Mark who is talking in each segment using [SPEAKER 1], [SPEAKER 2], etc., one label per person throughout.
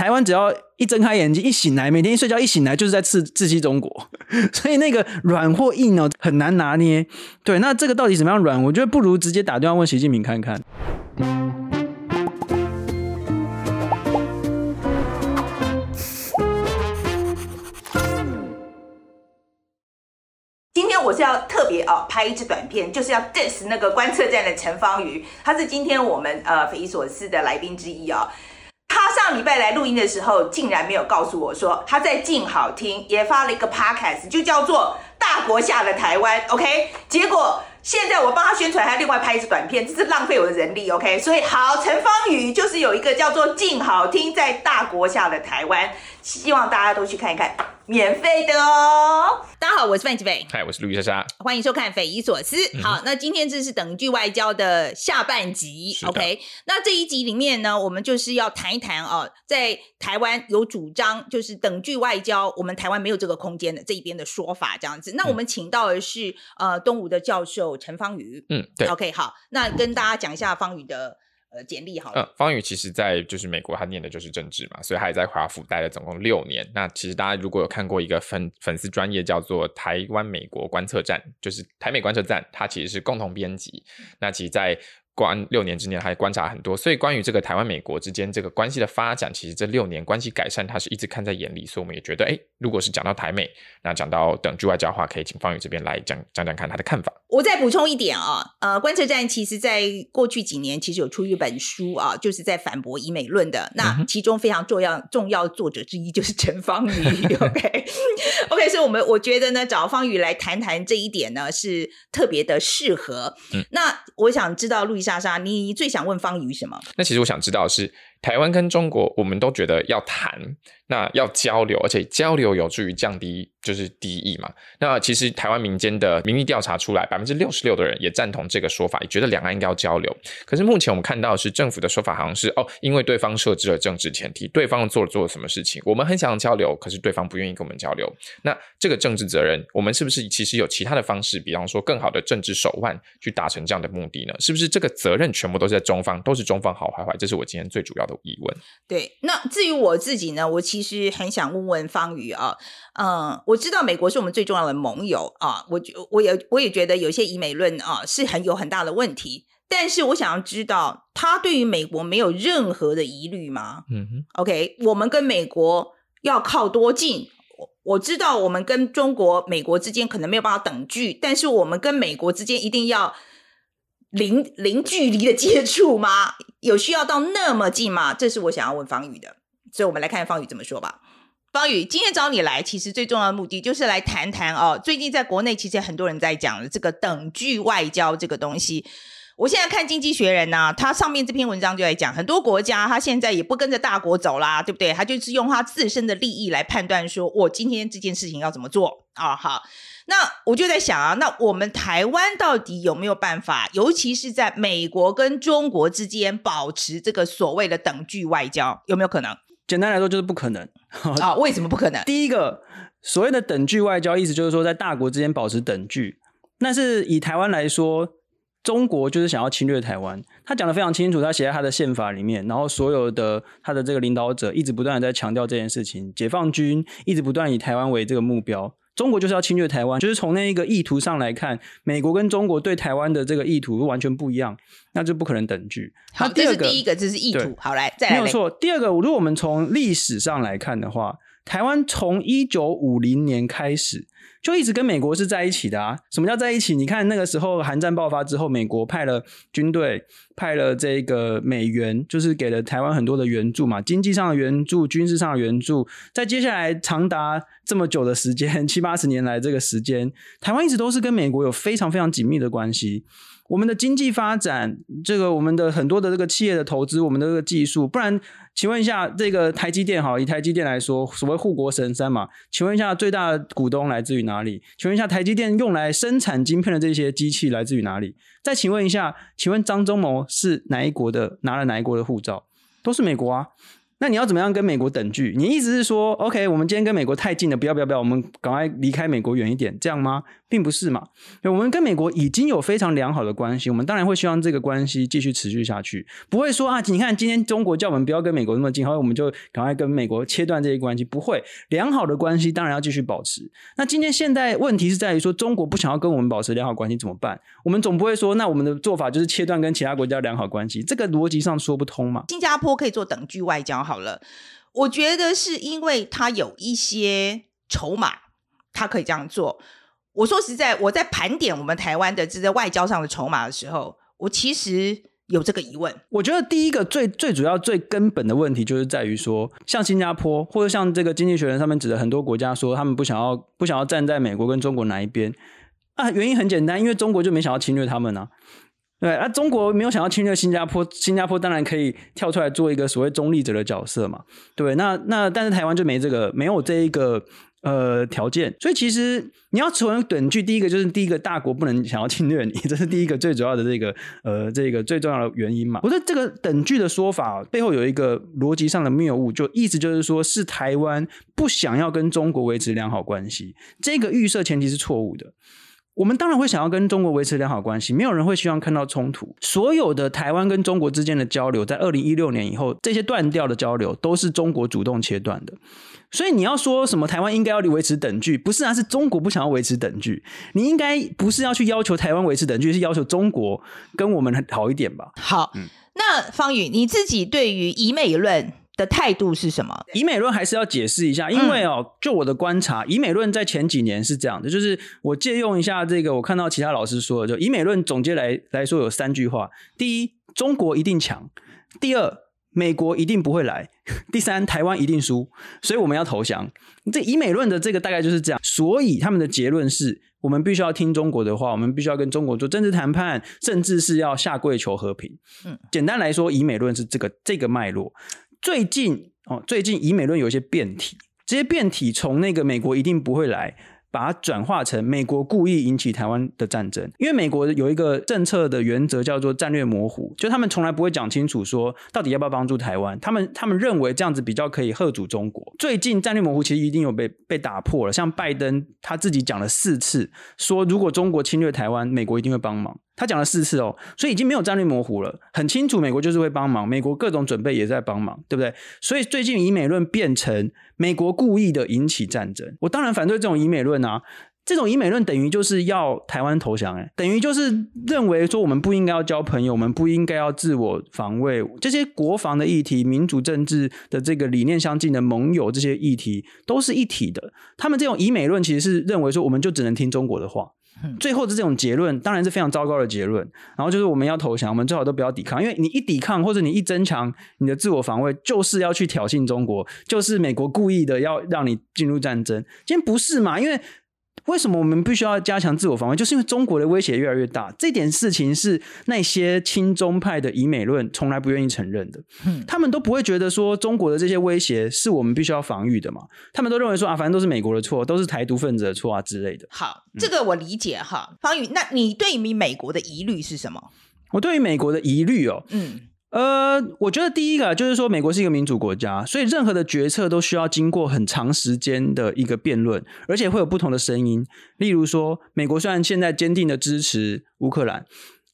[SPEAKER 1] 台湾只要一睁开眼睛，一醒来，每天一睡觉一醒来就是在刺刺激中国，所以那个软或硬哦很难拿捏。对，那这个到底怎么样软？我觉得不如直接打电话问习近平看看。
[SPEAKER 2] 今天我是要特别哦拍一支短片，就是要 diss 那个观测站的陈芳语，他是今天我们呃匪夷所思的来宾之一哦。他上礼拜来录音的时候，竟然没有告诉我说他在静好听也发了一个 podcast，就叫做《大国下的台湾》。OK，结果现在我帮他宣传，还要另外拍一支短片，这是浪费我的人力。OK，所以好，陈芳宇就是有一个叫做“静好听在大国下的台湾”，希望大家都去看一看。免费的哦！大家好，我是范吉斐，
[SPEAKER 3] 嗨，我是路易莎莎，
[SPEAKER 2] 欢迎收看《匪夷所思》。嗯。好，那今天这是等距外交的下半集，OK？那这一集里面呢，我们就是要谈一谈哦，在台湾有主张就是等距外交，我们台湾没有这个空间的这一边的说法，这样子。那我们请到的是、嗯、呃东吴的教授陈方宇，
[SPEAKER 3] 嗯，对
[SPEAKER 2] ，OK，好，那跟大家讲一下方宇的。呃，简历好了。
[SPEAKER 3] 嗯，方宇其实，在就是美国，他念的就是政治嘛，所以他也在华府待了总共六年。那其实大家如果有看过一个粉粉丝专业叫做台湾美国观测站，就是台美观测站，它其实是共同编辑。那其实，在观六年之内，还观察很多，所以关于这个台湾美国之间这个关系的发展，其实这六年关系改善，他是一直看在眼里，所以我们也觉得，哎，如果是讲到台美，那讲到等距外交的话，可以请方宇这边来讲讲讲看他的看法。
[SPEAKER 2] 我再补充一点啊，呃，观测站其实在过去几年其实有出一本书啊，就是在反驳以美论的，那其中非常重要重要作者之一就是陈方宇，OK？OK，所以我们我觉得呢，找方宇来谈谈这一点呢，是特别的适合。嗯，那我想知道路易莎莎莎，你最想问方瑜什么？
[SPEAKER 3] 那其实我想知道是。台湾跟中国，我们都觉得要谈，那要交流，而且交流有助于降低就是敌意嘛。那其实台湾民间的民意调查出来，百分之六十六的人也赞同这个说法，也觉得两岸应该要交流。可是目前我们看到是政府的说法，好像是哦，因为对方设置了政治前提，对方做了做了什么事情，我们很想交流，可是对方不愿意跟我们交流。那这个政治责任，我们是不是其实有其他的方式，比方说更好的政治手腕去达成这样的目的呢？是不是这个责任全部都是在中方，都是中方好坏坏？这是我今天最主要的疑问。
[SPEAKER 2] 对，那至于我自己呢，我其实很想问问方宇啊，嗯，我知道美国是我们最重要的盟友啊，我我也我也觉得有些疑美论啊是很有很大的问题，但是我想要知道，他对于美国没有任何的疑虑吗？嗯哼，OK，我们跟美国要靠多近？我我知道我们跟中国、美国之间可能没有办法等距，但是我们跟美国之间一定要。零零距离的接触吗？有需要到那么近吗？这是我想要问方宇的，所以我们来看看芳语怎么说吧。方宇，今天找你来，其实最重要的目的就是来谈谈哦。最近在国内，其实很多人在讲的这个等距外交这个东西。我现在看《经济学人》呐，他上面这篇文章就在讲，很多国家他现在也不跟着大国走啦，对不对？他就是用他自身的利益来判断，说我今天这件事情要怎么做啊？好。那我就在想啊，那我们台湾到底有没有办法，尤其是在美国跟中国之间保持这个所谓的等距外交，有没有可能？
[SPEAKER 1] 简单来说就是不可能
[SPEAKER 2] 啊！为什么不可能？
[SPEAKER 1] 第一个，所谓的等距外交，意思就是说在大国之间保持等距。但是以台湾来说，中国就是想要侵略台湾，他讲的非常清楚，他写在他的宪法里面，然后所有的他的这个领导者一直不断的在强调这件事情，解放军一直不断以台湾为这个目标。中国就是要侵略台湾，就是从那一个意图上来看，美国跟中国对台湾的这个意图完全不一样，那就不可能等距。
[SPEAKER 2] 好，这是第一个，这是意图。好，来，再来。没有错。
[SPEAKER 1] 第二个，如果我们从历史上来看的话，台湾从一九五零年开始。就一直跟美国是在一起的啊？什么叫在一起？你看那个时候，韩战爆发之后，美国派了军队，派了这个美元，就是给了台湾很多的援助嘛，经济上的援助，军事上的援助。在接下来长达这么久的时间，七八十年来这个时间，台湾一直都是跟美国有非常非常紧密的关系。我们的经济发展，这个我们的很多的这个企业的投资，我们的这个技术，不然，请问一下，这个台积电好，以台积电来说，所谓护国神山嘛，请问一下，最大的股东来自于哪里？请问一下，台积电用来生产晶片的这些机器来自于哪里？再请问一下，请问张忠谋是哪一国的？拿了哪一国的护照？都是美国啊。那你要怎么样跟美国等距？你意思是说，OK，我们今天跟美国太近了，不要不要不要，我们赶快离开美国远一点，这样吗？并不是嘛。我们跟美国已经有非常良好的关系，我们当然会希望这个关系继续持续下去，不会说啊，你看今天中国叫我们不要跟美国那么近，然后我们就赶快跟美国切断这些关系，不会。良好的关系当然要继续保持。那今天现在问题是在于说，中国不想要跟我们保持良好关系怎么办？我们总不会说，那我们的做法就是切断跟其他国家良好关系，这个逻辑上说不通嘛。
[SPEAKER 2] 新加坡可以做等距外交。好了，我觉得是因为他有一些筹码，他可以这样做。我说实在，我在盘点我们台湾的这在外交上的筹码的时候，我其实有这个疑问。
[SPEAKER 1] 我觉得第一个最最主要、最根本的问题，就是在于说，像新加坡或者像这个《经济学人》上面指的很多国家说，他们不想要不想要站在美国跟中国哪一边啊？原因很简单，因为中国就没想要侵略他们呢、啊。对啊，中国没有想要侵略新加坡，新加坡当然可以跳出来做一个所谓中立者的角色嘛。对，那那但是台湾就没这个，没有这一个呃条件，所以其实你要成为等距，第一个就是第一个大国不能想要侵略你，这是第一个最主要的这个呃这个最重要的原因嘛。我觉得这个等距的说法背后有一个逻辑上的谬误，就意思就是说是台湾不想要跟中国维持良好关系，这个预设前提是错误的。我们当然会想要跟中国维持良好关系，没有人会希望看到冲突。所有的台湾跟中国之间的交流，在二零一六年以后，这些断掉的交流都是中国主动切断的。所以你要说什么台湾应该要维持等距，不是啊，是中国不想要维持等距。你应该不是要去要求台湾维持等距，是要求中国跟我们好一点吧？
[SPEAKER 2] 好，嗯，那方宇你自己对于以美论的态度是什么？
[SPEAKER 1] 以美论还是要解释一下，因为哦，嗯、就我的观察，以美论在前几年是这样的，就是我借用一下这个，我看到其他老师说的，就以美论总结来来说有三句话：第一，中国一定强；第二，美国一定不会来；第三，台湾一定输，所以我们要投降。这以美论的这个大概就是这样，所以他们的结论是我们必须要听中国的话，我们必须要跟中国做政治谈判，甚至是要下跪求和平。嗯，简单来说，以美论是这个这个脉络。最近哦，最近以美论有一些变体，这些变体从那个美国一定不会来，把它转化成美国故意引起台湾的战争。因为美国有一个政策的原则叫做战略模糊，就他们从来不会讲清楚说到底要不要帮助台湾，他们他们认为这样子比较可以吓阻中国。最近战略模糊其实一定有被被打破了，像拜登他自己讲了四次，说如果中国侵略台湾，美国一定会帮忙。他讲了四次哦，所以已经没有战略模糊了，很清楚美国就是会帮忙，美国各种准备也在帮忙，对不对？所以最近以美论变成美国故意的引起战争，我当然反对这种以美论啊，这种以美论等于就是要台湾投降，哎，等于就是认为说我们不应该要交朋友，我们不应该要自我防卫，这些国防的议题、民主政治的这个理念相近的盟友，这些议题都是一体的。他们这种以美论其实是认为说我们就只能听中国的话。最后的这种结论当然是非常糟糕的结论，然后就是我们要投降，我们最好都不要抵抗，因为你一抵抗或者你一增强你的自我防卫，就是要去挑衅中国，就是美国故意的要让你进入战争。今天不是嘛？因为。为什么我们必须要加强自我防卫？就是因为中国的威胁越来越大，这点事情是那些亲中派的以美论从来不愿意承认的。嗯，他们都不会觉得说中国的这些威胁是我们必须要防御的嘛？他们都认为说啊，反正都是美国的错，都是台独分子的错啊之类的。
[SPEAKER 2] 好，这个我理解哈，方宇，那你对于美国的疑虑是什么？
[SPEAKER 1] 我对于美国的疑虑哦，嗯。呃，我觉得第一个就是说，美国是一个民主国家，所以任何的决策都需要经过很长时间的一个辩论，而且会有不同的声音。例如说，美国虽然现在坚定的支持乌克兰，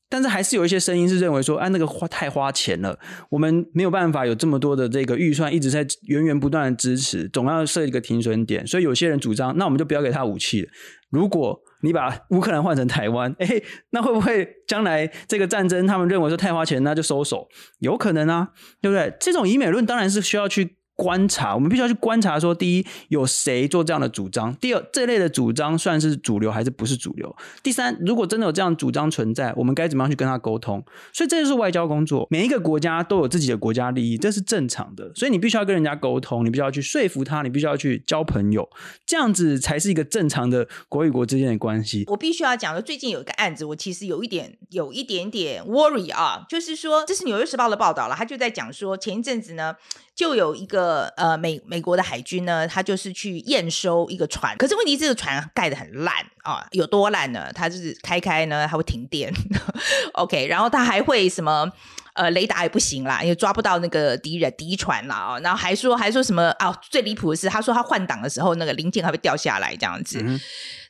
[SPEAKER 1] 但是还是有一些声音是认为说，哎，那个花太花钱了，我们没有办法有这么多的这个预算一直在源源不断的支持，总要设一个停损点。所以有些人主张，那我们就不要给他武器了。如果你把乌克兰换成台湾，哎，那会不会将来这个战争他们认为说太花钱，那就收手？有可能啊，对不对？这种以美论当然是需要去。观察，我们必须要去观察说，第一，有谁做这样的主张？第二，这类的主张算是主流还是不是主流？第三，如果真的有这样主张存在，我们该怎么样去跟他沟通？所以这就是外交工作。每一个国家都有自己的国家利益，这是正常的。所以你必须要跟人家沟通，你必须要去说服他，你必须要去交朋友，这样子才是一个正常的国与国之间的关系。
[SPEAKER 2] 我必须要讲的，最近有一个案子，我其实有一点有一点点 worry 啊，就是说，这是《纽约时报》的报道了，他就在讲说，前一阵子呢。就有一个呃美美国的海军呢，他就是去验收一个船，可是问题这个船盖得很烂啊，有多烂呢？它就是开开呢，它会停电，OK，然后它还会什么呃雷达也不行啦，也抓不到那个敌人敌船啦哦，然后还说还说什么啊？最离谱的是，他说他换挡的时候那个零件还会掉下来这样子。嗯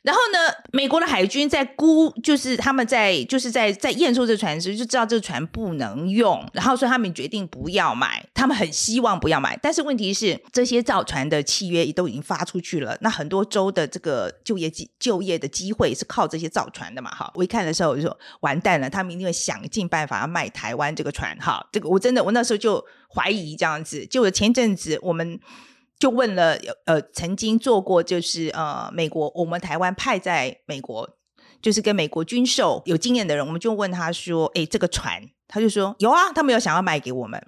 [SPEAKER 2] 然后呢，美国的海军在估，就是他们在就是在在验收这个船时，就知道这个船不能用，然后所以他们决定不要买，他们很希望不要买。但是问题是，这些造船的契约也都已经发出去了，那很多州的这个就业机就业的机会是靠这些造船的嘛？哈，我一看的时候我就说完蛋了，他们一定会想尽办法要卖台湾这个船。哈，这个我真的我那时候就怀疑这样子。就前阵子我们。就问了，呃，曾经做过就是呃，美国我们台湾派在美国，就是跟美国军售有经验的人，我们就问他说，哎，这个船，他就说有啊，他没有想要卖给我们，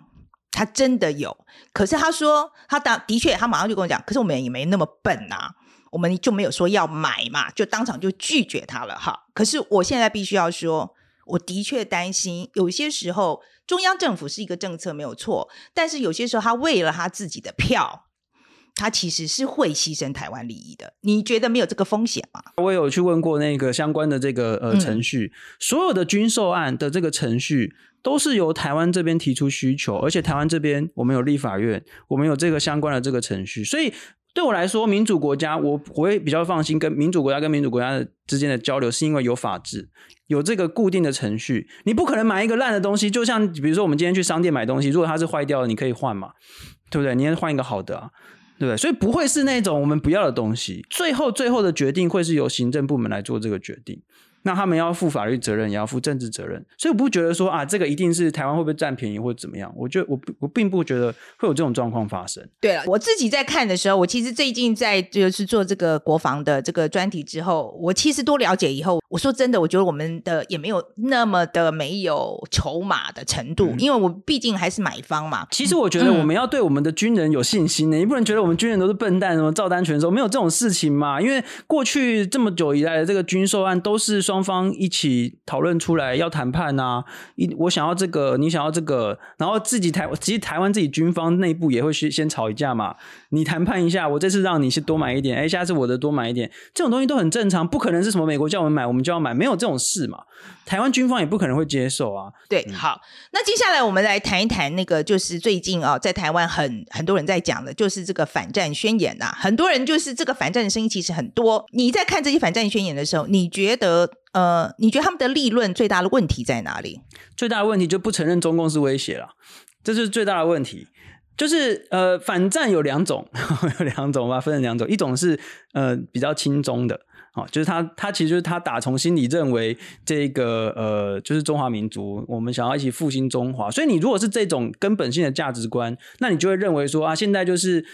[SPEAKER 2] 他真的有，可是他说他当的确，他马上就跟我讲，可是我们也没那么笨啊，我们就没有说要买嘛，就当场就拒绝他了哈。可是我现在必须要说，我的确担心，有些时候中央政府是一个政策没有错，但是有些时候他为了他自己的票。他其实是会牺牲台湾利益的，你觉得没有这个风险吗？
[SPEAKER 1] 我有去问过那个相关的这个呃程序，嗯、所有的军售案的这个程序都是由台湾这边提出需求，而且台湾这边我们有立法院，我们有这个相关的这个程序，所以对我来说，民主国家我我会比较放心，跟民主国家跟民主国家之间的交流，是因为有法治，有这个固定的程序，你不可能买一个烂的东西，就像比如说我们今天去商店买东西，如果它是坏掉了，你可以换嘛，对不对？你要换一个好的啊。对不对？所以不会是那种我们不要的东西。最后，最后的决定会是由行政部门来做这个决定。那他们要负法律责任，也要负政治责任，所以我不觉得说啊，这个一定是台湾会不会占便宜或者怎么样？我觉得我我并不觉得会有这种状况发生。
[SPEAKER 2] 对了，我自己在看的时候，我其实最近在就是做这个国防的这个专题之后，我其实多了解以后，我说真的，我觉得我们的也没有那么的没有筹码的程度，嗯、因为我毕竟还是买方嘛。
[SPEAKER 1] 其实我觉得我们要对我们的军人有信心的，嗯、你不能觉得我们军人都是笨蛋，什么照单全收，没有这种事情嘛。因为过去这么久以来的这个军售案都是双方一起。讨论出来要谈判呐，一我想要这个，你想要这个，然后自己台其实台湾自己军方内部也会先先吵一架嘛，你谈判一下，我这次让你先多买一点，哎，下次我的多买一点，这种东西都很正常，不可能是什么美国叫我们买，我们就要买，没有这种事嘛。台湾军方也不可能会接受啊。
[SPEAKER 2] 对，好，那接下来我们来谈一谈那个，就是最近啊，在台湾很很多人在讲的，就是这个反战宣言呐、啊，很多人就是这个反战的声音其实很多。你在看这些反战宣言的时候，你觉得？呃，你觉得他们的立论最大的问题在哪里？
[SPEAKER 1] 最大的问题就不承认中共是威胁了，这是最大的问题。就是呃，反战有两种，有两种吧，分成两种，一种是呃比较亲中的，哦，就是他他其实就是他打从心里认为这个呃就是中华民族，我们想要一起复兴中华。所以你如果是这种根本性的价值观，那你就会认为说啊，现在就是。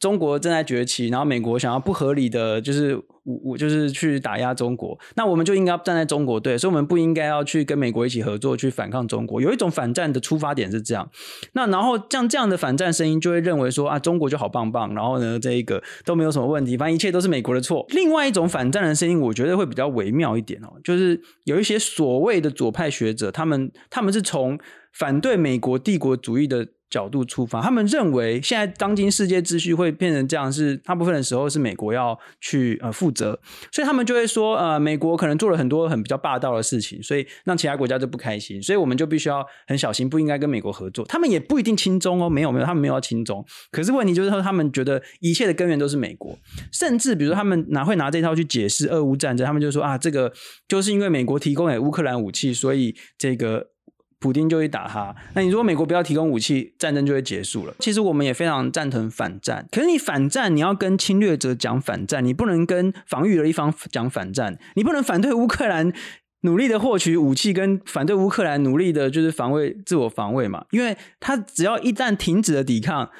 [SPEAKER 1] 中国正在崛起，然后美国想要不合理的就是我我就是去打压中国，那我们就应该要站在中国队，所以我们不应该要去跟美国一起合作去反抗中国。有一种反战的出发点是这样，那然后像这样的反战声音就会认为说啊，中国就好棒棒，然后呢这一个都没有什么问题，反正一切都是美国的错。另外一种反战的声音，我觉得会比较微妙一点哦，就是有一些所谓的左派学者，他们他们是从反对美国帝国主义的。角度出发，他们认为现在当今世界秩序会变成这样，是大部分的时候是美国要去呃负责，所以他们就会说，呃，美国可能做了很多很比较霸道的事情，所以让其他国家就不开心，所以我们就必须要很小心，不应该跟美国合作。他们也不一定亲中哦，没有没有，他们没有要亲中，可是问题就是说，他们觉得一切的根源都是美国，甚至比如说他们拿会拿这套去解释俄乌战争，他们就说啊，这个就是因为美国提供给乌克兰武器，所以这个。普丁就会打他。那你如果美国不要提供武器，战争就会结束了。其实我们也非常赞成反战，可是你反战，你要跟侵略者讲反战，你不能跟防御的一方讲反战。你不能反对乌克兰努力的获取武器，跟反对乌克兰努力的就是防卫自我防卫嘛。因为他只要一旦停止了抵抗，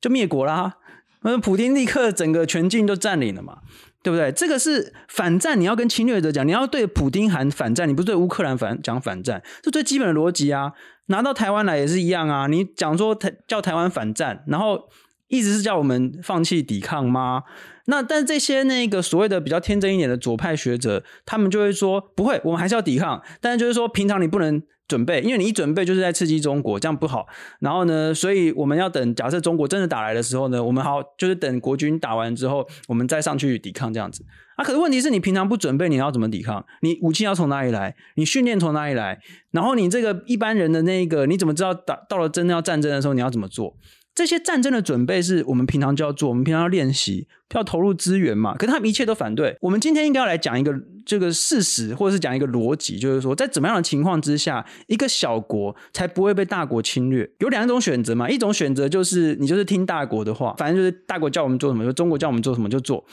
[SPEAKER 1] 就灭国啦。那普丁立刻整个全境都占领了嘛。对不对？这个是反战，你要跟侵略者讲，你要对普丁喊反战，你不是对乌克兰反讲反战，这最基本的逻辑啊。拿到台湾来也是一样啊。你讲说台叫台湾反战，然后一直是叫我们放弃抵抗吗？那但这些那个所谓的比较天真一点的左派学者，他们就会说不会，我们还是要抵抗，但是就是说平常你不能准备，因为你一准备就是在刺激中国，这样不好。然后呢，所以我们要等，假设中国真的打来的时候呢，我们好就是等国军打完之后，我们再上去抵抗这样子。啊，可是问题是你平常不准备，你要怎么抵抗？你武器要从哪里来？你训练从哪里来？然后你这个一般人的那个，你怎么知道打到了真的要战争的时候你要怎么做？这些战争的准备是我们平常就要做，我们平常要练习，要投入资源嘛。可是他们一切都反对。我们今天应该要来讲一个这个事实，或者是讲一个逻辑，就是说，在怎么样的情况之下，一个小国才不会被大国侵略？有两种选择嘛。一种选择就是你就是听大国的话，反正就是大国叫我们做什么，就中国叫我们做什么就做。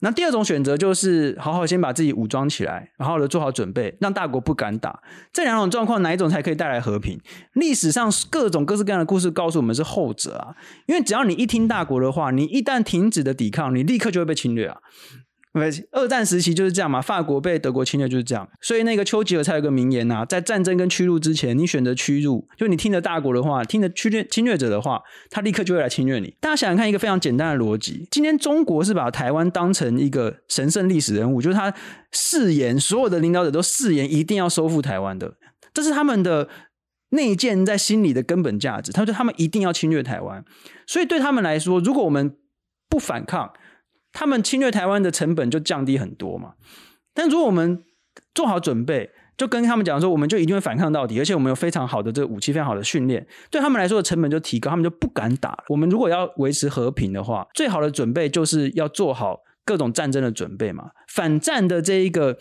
[SPEAKER 1] 那第二种选择就是好好先把自己武装起来，然后呢做好准备，让大国不敢打。这两种状况哪一种才可以带来和平？历史上各种各式各样的故事告诉我们是后者啊，因为只要你一听大国的话，你一旦停止的抵抗，你立刻就会被侵略啊。二战时期就是这样嘛，法国被德国侵略就是这样，所以那个丘吉尔才有个名言呐、在战争跟屈辱之前，你选择屈辱，就你听着大国的话，听着侵略侵略者的话，他立刻就会来侵略你。大家想想看，一个非常简单的逻辑，今天中国是把台湾当成一个神圣历史人物，就是他誓言，所有的领导者都誓言一定要收复台湾的，这是他们的内建在心里的根本价值。他说他们一定要侵略台湾，所以对他们来说，如果我们不反抗，他们侵略台湾的成本就降低很多嘛，但如果我们做好准备，就跟他们讲说，我们就一定会反抗到底，而且我们有非常好的这个武器，非常好的训练，对他们来说的成本就提高，他们就不敢打。我们如果要维持和平的话，最好的准备就是要做好各种战争的准备嘛。反战的这一个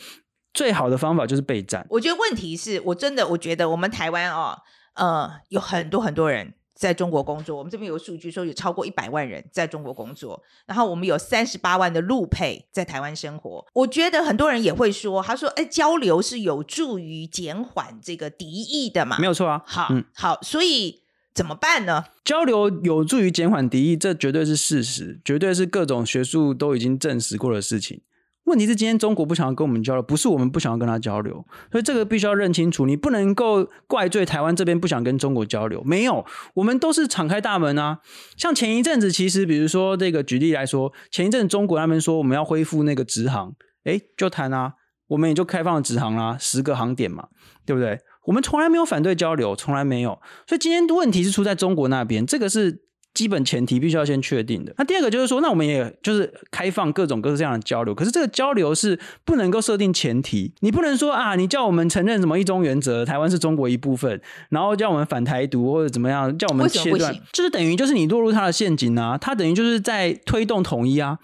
[SPEAKER 1] 最好的方法就是备战。
[SPEAKER 2] 我觉得问题是我真的我觉得我们台湾哦，呃，有很多很多人。在中国工作，我们这边有数据说有超过一百万人在中国工作，然后我们有三十八万的陆配在台湾生活。我觉得很多人也会说，他说：“哎，交流是有助于减缓这个敌意的嘛？”
[SPEAKER 1] 没有错啊。
[SPEAKER 2] 好，嗯、好，所以怎么办呢？
[SPEAKER 1] 交流有助于减缓敌意，这绝对是事实，绝对是各种学术都已经证实过的事情。问题是今天中国不想要跟我们交流，不是我们不想要跟他交流，所以这个必须要认清楚。你不能够怪罪台湾这边不想跟中国交流，没有，我们都是敞开大门啊。像前一阵子，其实比如说这个举例来说，前一阵中国他们说我们要恢复那个直航，诶，就谈啊，我们也就开放了直航啦，十个航点嘛，对不对？我们从来没有反对交流，从来没有。所以今天的问题是出在中国那边，这个是。基本前提必须要先确定的。那第二个就是说，那我们也就是开放各种各式各样的交流。可是这个交流是不能够设定前提，你不能说啊，你叫我们承认什么一中原则，台湾是中国一部分，然后叫我们反台独或者怎么样，叫我们切断，就是等于就是你落入他的陷阱啊。他等于就是在推动统一啊。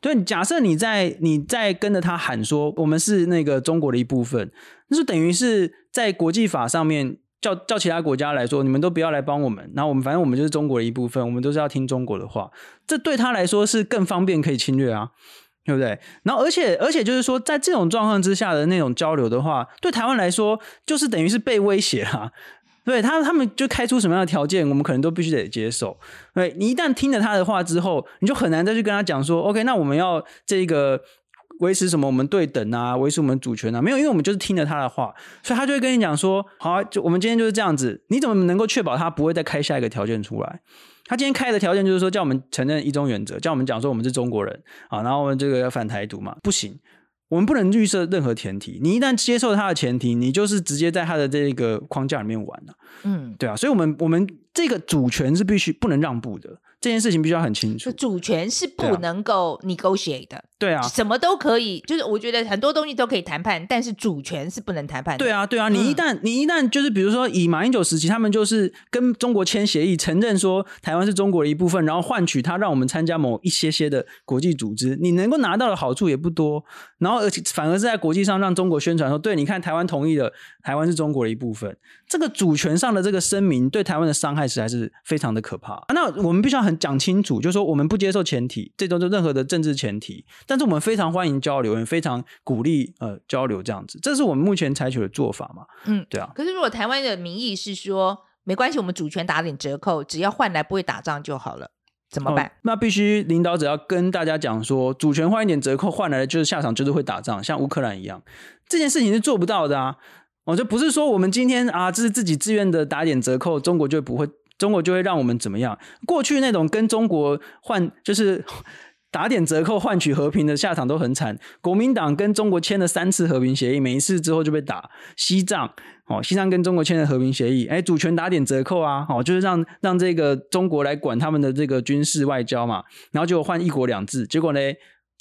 [SPEAKER 1] 对，假设你在你在跟着他喊说我们是那个中国的一部分，那就等于是在国际法上面。叫叫其他国家来说，你们都不要来帮我们。然后我们反正我们就是中国的一部分，我们都是要听中国的话。这对他来说是更方便可以侵略啊，对不对？然后而且而且就是说，在这种状况之下的那种交流的话，对台湾来说就是等于是被威胁啊。对他他们就开出什么样的条件，我们可能都必须得接受。对，你一旦听了他的话之后，你就很难再去跟他讲说，OK，那我们要这个。维持什么？我们对等啊，维持我们主权啊，没有，因为我们就是听了他的话，所以他就会跟你讲说：好啊，就我们今天就是这样子。你怎么能够确保他不会再开下一个条件出来？他今天开的条件就是说，叫我们承认一中原则，叫我们讲说我们是中国人啊，然后我们这个要反台独嘛，不行，我们不能预设任何前提。你一旦接受他的前提，你就是直接在他的这个框架里面玩了。嗯，对啊，所以我们我们这个主权是必须不能让步的。这件事情必须要很清楚，
[SPEAKER 2] 主权是不能够 negotiate 的。
[SPEAKER 1] 对啊，
[SPEAKER 2] 什么都可以，就是我觉得很多东西都可以谈判，但是主权是不能谈判的。
[SPEAKER 1] 对啊，对啊，你一旦、嗯、你一旦就是比如说以马英九时期，他们就是跟中国签协议，承认说台湾是中国的一部分，然后换取他让我们参加某一些些的国际组织，你能够拿到的好处也不多，然后而且反而是在国际上让中国宣传说，对，你看台湾同意了，台湾是中国的一部分，这个主权上的这个声明对台湾的伤害实在是非常的可怕。那我们必须要很讲清楚，就是说我们不接受前提，这种就任何的政治前提，但是我们非常欢迎交流，也非常鼓励呃交流这样子，这是我们目前采取的做法嘛。嗯，对啊。
[SPEAKER 2] 可是如果台湾的民意是说没关系，我们主权打点折扣，只要换来不会打仗就好了，怎么办？哦，
[SPEAKER 1] 那必须领导者要跟大家讲说，主权换一点折扣，换来的就是下场就是会打仗，像乌克兰一样，这件事情是做不到的啊。我就不是说我们今天啊，这是自己自愿的打点折扣，中国就不会中国就会让我们怎么样？过去那种跟中国换就是。打点折扣换取和平的下场都很惨。国民党跟中国签了三次和平协议，每一次之后就被打。西藏哦，西藏跟中国签了和平协议，哎，主权打点折扣啊，哦，就是让让这个中国来管他们的这个军事外交嘛。然后就换一国两制，结果呢，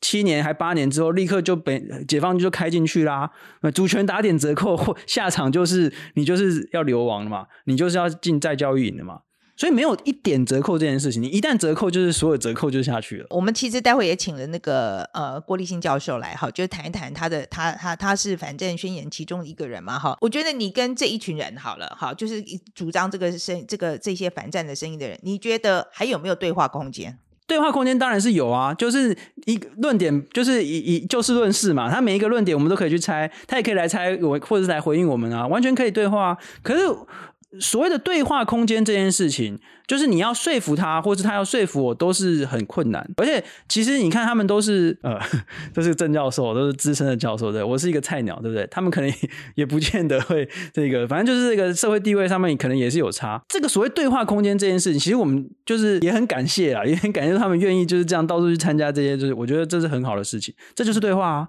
[SPEAKER 1] 七年还八年之后，立刻就被解放军就开进去啦。主权打点折扣，下场就是你就是要流亡了嘛，你就是要进再教育营的嘛。所以没有一点折扣这件事情，你一旦折扣，就是所有折扣就下去了。
[SPEAKER 2] 我们其实待会也请了那个呃郭立新教授来哈，就谈一谈他的他他他是反战宣言其中一个人嘛哈。我觉得你跟这一群人好了哈，就是主张这个声这个这些反战的声音的人，你觉得还有没有对话空间？
[SPEAKER 1] 对话空间当然是有啊，就是一论点就是以以就事论事嘛，他每一个论点我们都可以去猜，他也可以来猜我或者是来回应我们啊，完全可以对话。可是。所谓的对话空间这件事情，就是你要说服他，或是他要说服我，都是很困难。而且，其实你看，他们都是呃，都是郑教授，都是资深的教授，对，我是一个菜鸟，对不对？他们可能也 不见得会这个，反正就是这个社会地位上面可能也是有差。这个所谓对话空间这件事情，其实我们就是也很感谢啊，也很感谢他们愿意就是这样到处去参加这些，就是我觉得这是很好的事情，这就是对话啊。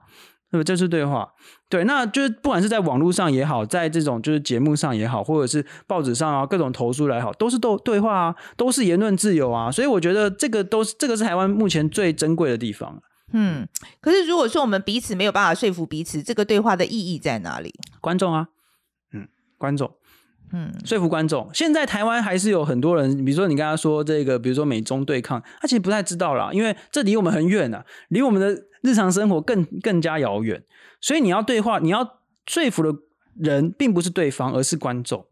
[SPEAKER 1] 对，这是对话，对，那就是不管是在网络上也好，在这种就是节目上也好，或者是报纸上啊，各种投诉来好，都是都对话啊，都是言论自由啊，所以我觉得这个都是这个是台湾目前最珍贵的地方。
[SPEAKER 2] 嗯，可是如果说我们彼此没有办法说服彼此，这个对话的意义在哪里？
[SPEAKER 1] 观众啊，嗯，观众。嗯，说服观众。现在台湾还是有很多人，比如说你跟他说这个，比如说美中对抗，他其实不太知道啦，因为这离我们很远啊，离我们的日常生活更更加遥远。所以你要对话，你要说服的人，并不是对方，而是观众。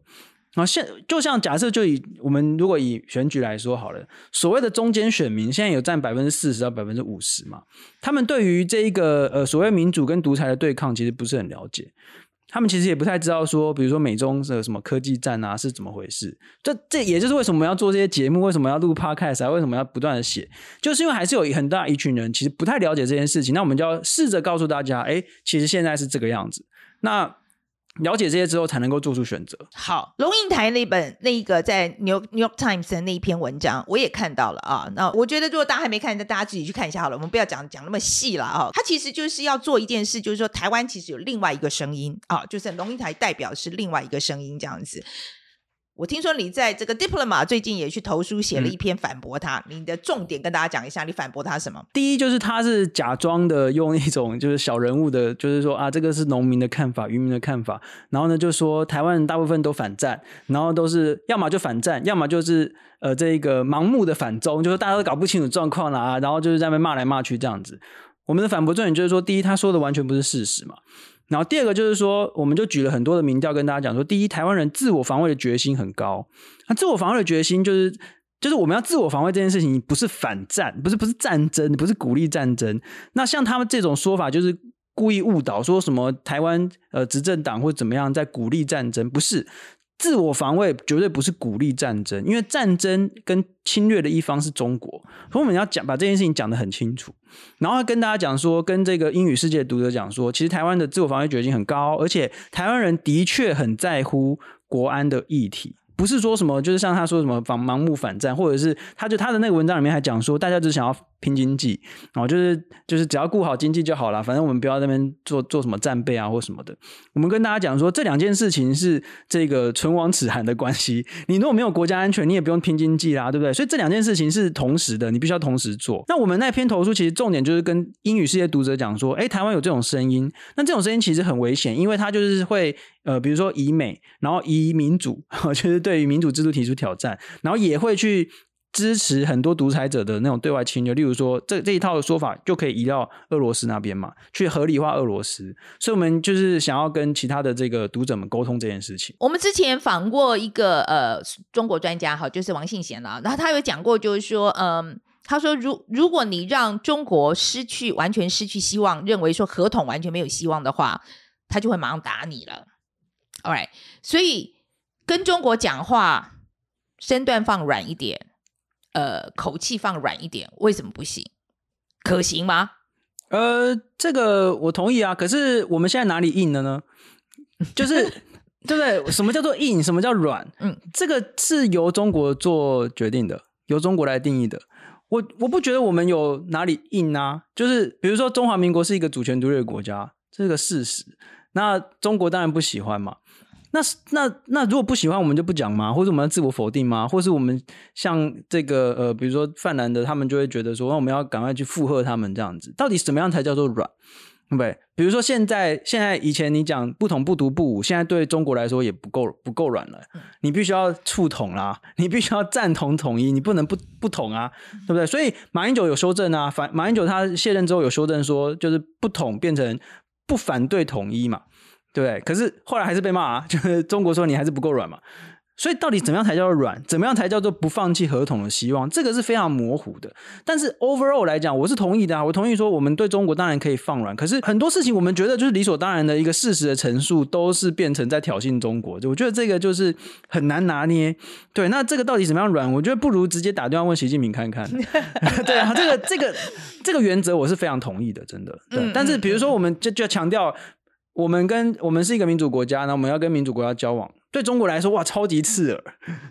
[SPEAKER 1] 啊，现就像假设，就以我们如果以选举来说好了，所谓的中间选民，现在有占百分之四十到百分之五十嘛，他们对于这一个呃所谓民主跟独裁的对抗，其实不是很了解。他们其实也不太知道说，比如说美中的什么科技战啊是怎么回事。这这也就是为什么要做这些节目，为什么要录 Podcast 啊，为什么要不断的写，就是因为还是有很大一群人其实不太了解这件事情。那我们就要试着告诉大家，哎，其实现在是这个样子。那。了解这些之后，才能够做出选择。
[SPEAKER 2] 好，龙应台那本那一个在 New New York Times 的那一篇文章，我也看到了啊。那我觉得，如果大家还没看，那大家自己去看一下好了。我们不要讲讲那么细了啊。他其实就是要做一件事，就是说台湾其实有另外一个声音啊，就是龙应台代表是另外一个声音这样子。我听说你在这个 Diploma 最近也去投书写了一篇反驳他，嗯，你的重点跟大家讲一下，你反驳他什么？
[SPEAKER 1] 第一就是他是假装的用一种就是小人物的，就是说啊，这个是农民的看法，渔民的看法，然后呢就说台湾人大部分都反战，然后都是要么就反战，要么就是呃这个盲目的反中，就是大家都搞不清楚状况了啊，然后就是在那边骂来骂去这样子。我们的反驳重点就是说，第一他说的完全不是事实嘛。然后第二个就是说，我们就举了很多的民调跟大家讲说，第一，台湾人自我防卫的决心很高。那自我防卫的决心就是，就是我们要自我防卫这件事情，不是反战，不是不是战争，不是鼓励战争。那像他们这种说法，就是故意误导，说什么台湾呃执政党或怎么样在鼓励战争，不是。自我防卫绝对不是鼓励战争，因为战争跟侵略的一方是中国，所以我们要讲把这件事情讲得很清楚，然后跟大家讲说，跟这个英语世界读者讲说，其实台湾的自我防卫决心很高，而且台湾人的确很在乎国安的议题。不是说什么，就是像他说什么反盲目反战，或者是他就他的那个文章里面还讲说，大家只想要拼经济，哦，就是就是只要顾好经济就好了，反正我们不要在那边做做什么战备啊或什么的。我们跟大家讲说，这两件事情是这个唇亡齿寒的关系。你如果没有国家安全，你也不用拼经济啦，对不对？所以这两件事情是同时的，你必须要同时做。那我们那篇投书其实重点就是跟英语世界读者讲说，哎，台湾有这种声音，那这种声音其实很危险，因为它就是会。呃，比如说以美，然后以民主，就是对于民主制度提出挑战，然后也会去支持很多独裁者的那种对外侵略。例如说，这这一套的说法就可以移到俄罗斯那边嘛，去合理化俄罗斯。所以，我们就是想要跟其他的这个读者们沟通这件事情。
[SPEAKER 2] 我们之前访过一个呃中国专家哈，就是王信贤啦，然后他有讲过，就是说，嗯，他说，如如果你让中国失去完全失去希望，认为说合同完全没有希望的话，他就会马上打你了。All right，所以跟中国讲话，身段放软一点，呃，口气放软一点，为什么不行？可行吗？
[SPEAKER 1] 呃，这个我同意啊。可是我们现在哪里硬了呢？就是 对不对？什么叫做硬？什么叫软？嗯，这个是由中国做决定的，由中国来定义的。我我不觉得我们有哪里硬啊，就是比如说中华民国是一个主权独立的国家，这是个事实。那中国当然不喜欢嘛。那那那如果不喜欢，我们就不讲吗？或者我们要自我否定吗？或是我们像这个呃，比如说泛蓝的，他们就会觉得说，那我们要赶快去附和他们这样子。到底什么样才叫做软？对不对？比如说现在现在以前你讲不统不独不武，现在对中国来说也不够不够软了。你必须要促统啦，你必须要赞同统一，你不能不不统啊，对不对？所以马英九有修正啊，反马英九他卸任之后有修正说，就是不统变成不反对统一嘛。对，可是后来还是被骂啊，就是中国说你还是不够软嘛。所以到底怎么样才叫做软？怎么样才叫做不放弃合同的希望？这个是非常模糊的。但是 overall 来讲，我是同意的啊，我同意说我们对中国当然可以放软。可是很多事情我们觉得就是理所当然的一个事实的陈述，都是变成在挑衅中国。我觉得这个就是很难拿捏。对，那这个到底怎么样软？我觉得不如直接打电话问习近平看看。对啊，这个这个这个原则我是非常同意的，真的。对，但是比如说我们就就要强调。我们跟我们是一个民主国家，那我们要跟民主国家交往。对中国来说，哇，超级刺耳。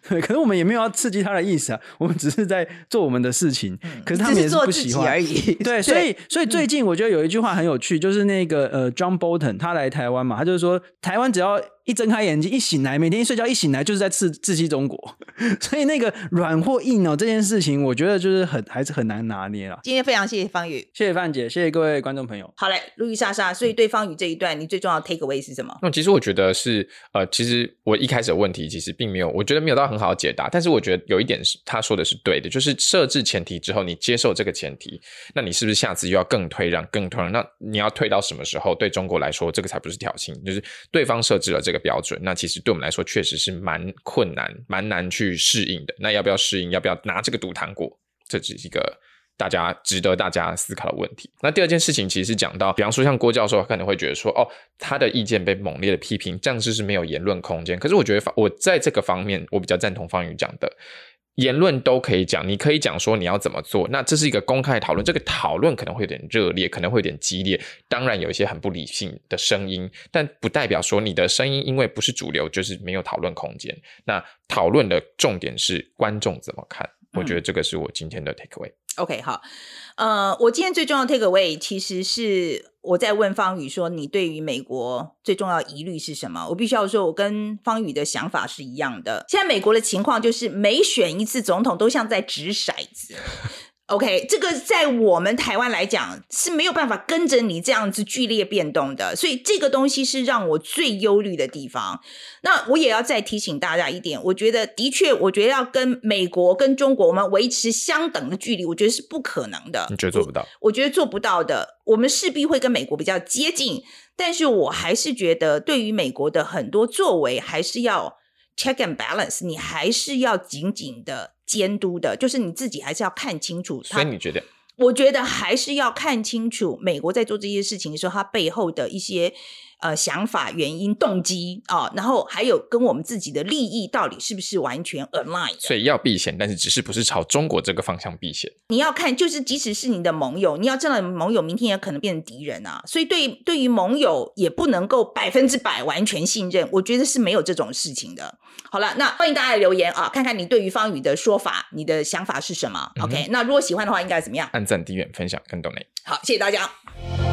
[SPEAKER 1] 对，可是我们也没有要刺激他的意思啊，我们只是在做我们的事情。可是他们也是不喜欢而已。对，所以所以最近我觉得有一句话很有趣，就是那个呃，John Bolton 他来台湾嘛，他就是说台湾只要。一睁开眼睛，一醒来，每天一睡觉，一醒来就是在刺刺激中国，所以那个软或硬哦，这件事情，我觉得就是很还是很难拿捏了。
[SPEAKER 2] 今天非常谢谢方宇，
[SPEAKER 1] 谢谢范姐，谢谢各位观众朋友。
[SPEAKER 2] 好嘞，路易莎莎，所以对方宇这一段，你最重要的 take away 是什么？
[SPEAKER 3] 那其实我觉得是呃，其实我一开始的问题其实并没有，我觉得没有到很好的解答，但是我觉得有一点是他说的是对的，就是设置前提之后，你接受这个前提，那你是不是下次又要更退让、更退让？那你要退到什么时候？对中国来说，这个才不是挑衅，就是对方设置了这个标准，那其实。对我们来说，确实是蛮困难、蛮难去适应的。那要不要适应？要不要拿这个毒糖果？这只是一个大家值得大家思考的问题。那第二件事情，其实是讲到，比方说像郭教授可能会觉得说，哦，他的意见被猛烈的批评，这样子是没有言论空间。可是我觉得，我在这个方面，我比较赞同方宇讲的。言论都可以讲，你可以讲说你要怎么做，那这是一个公开讨论，这个讨论可能会有点热烈，可能会有点激烈，当然有一些很不理性的声音，但不代表说你的声音因为不是主流就是没有讨论空间。那讨论的重点是观众怎么看，我觉得这个是我今天的 take away。
[SPEAKER 2] OK，好，呃，我今天最重要的 take away 其实是我在问方宇说，你对于美国最重要的疑虑是什么？我必须要说，我跟方宇的想法是一样的。现在美国的情况就是，每选一次总统都像在掷骰子。OK，这个在我们台湾来讲是没有办法跟着你这样子剧烈变动的，所以这个东西是让我最忧虑的地方。那我也要再提醒大家一点，我觉得的确，我觉得要跟美国跟中国我们维持相等的距离，我觉得是不可能的。
[SPEAKER 3] 你觉得做不到？
[SPEAKER 2] 我，我觉得做不到的。我们势必会跟美国比较接近，但是我还是觉得对于美国的很多作为，还是要 check and balance，你还是要紧紧的。监督的，就是你自己还是要看清楚。
[SPEAKER 3] 所以你觉得？
[SPEAKER 2] 我觉得还是要看清楚美国在做这些事情的时候，它背后的一些。呃，想法、原因、动机啊、哦，然后还有跟我们自己的利益到底是不是完全 align？
[SPEAKER 3] 所以要避险，但是只是不是朝中国这个方向避险。
[SPEAKER 2] 你要看，就是即使是你的盟友，你要知道盟友明天也可能变成敌人啊。所以对对于盟友也不能够百分之百完全信任，我觉得是没有这种事情的。好了，那欢迎大家留言啊，看看你对于方宇的说法，你的想法是什么？OK，、嗯、那如果喜欢的话，应该怎么样？
[SPEAKER 3] 按赞、订阅、分享跟 donate。
[SPEAKER 2] 好，谢谢大家。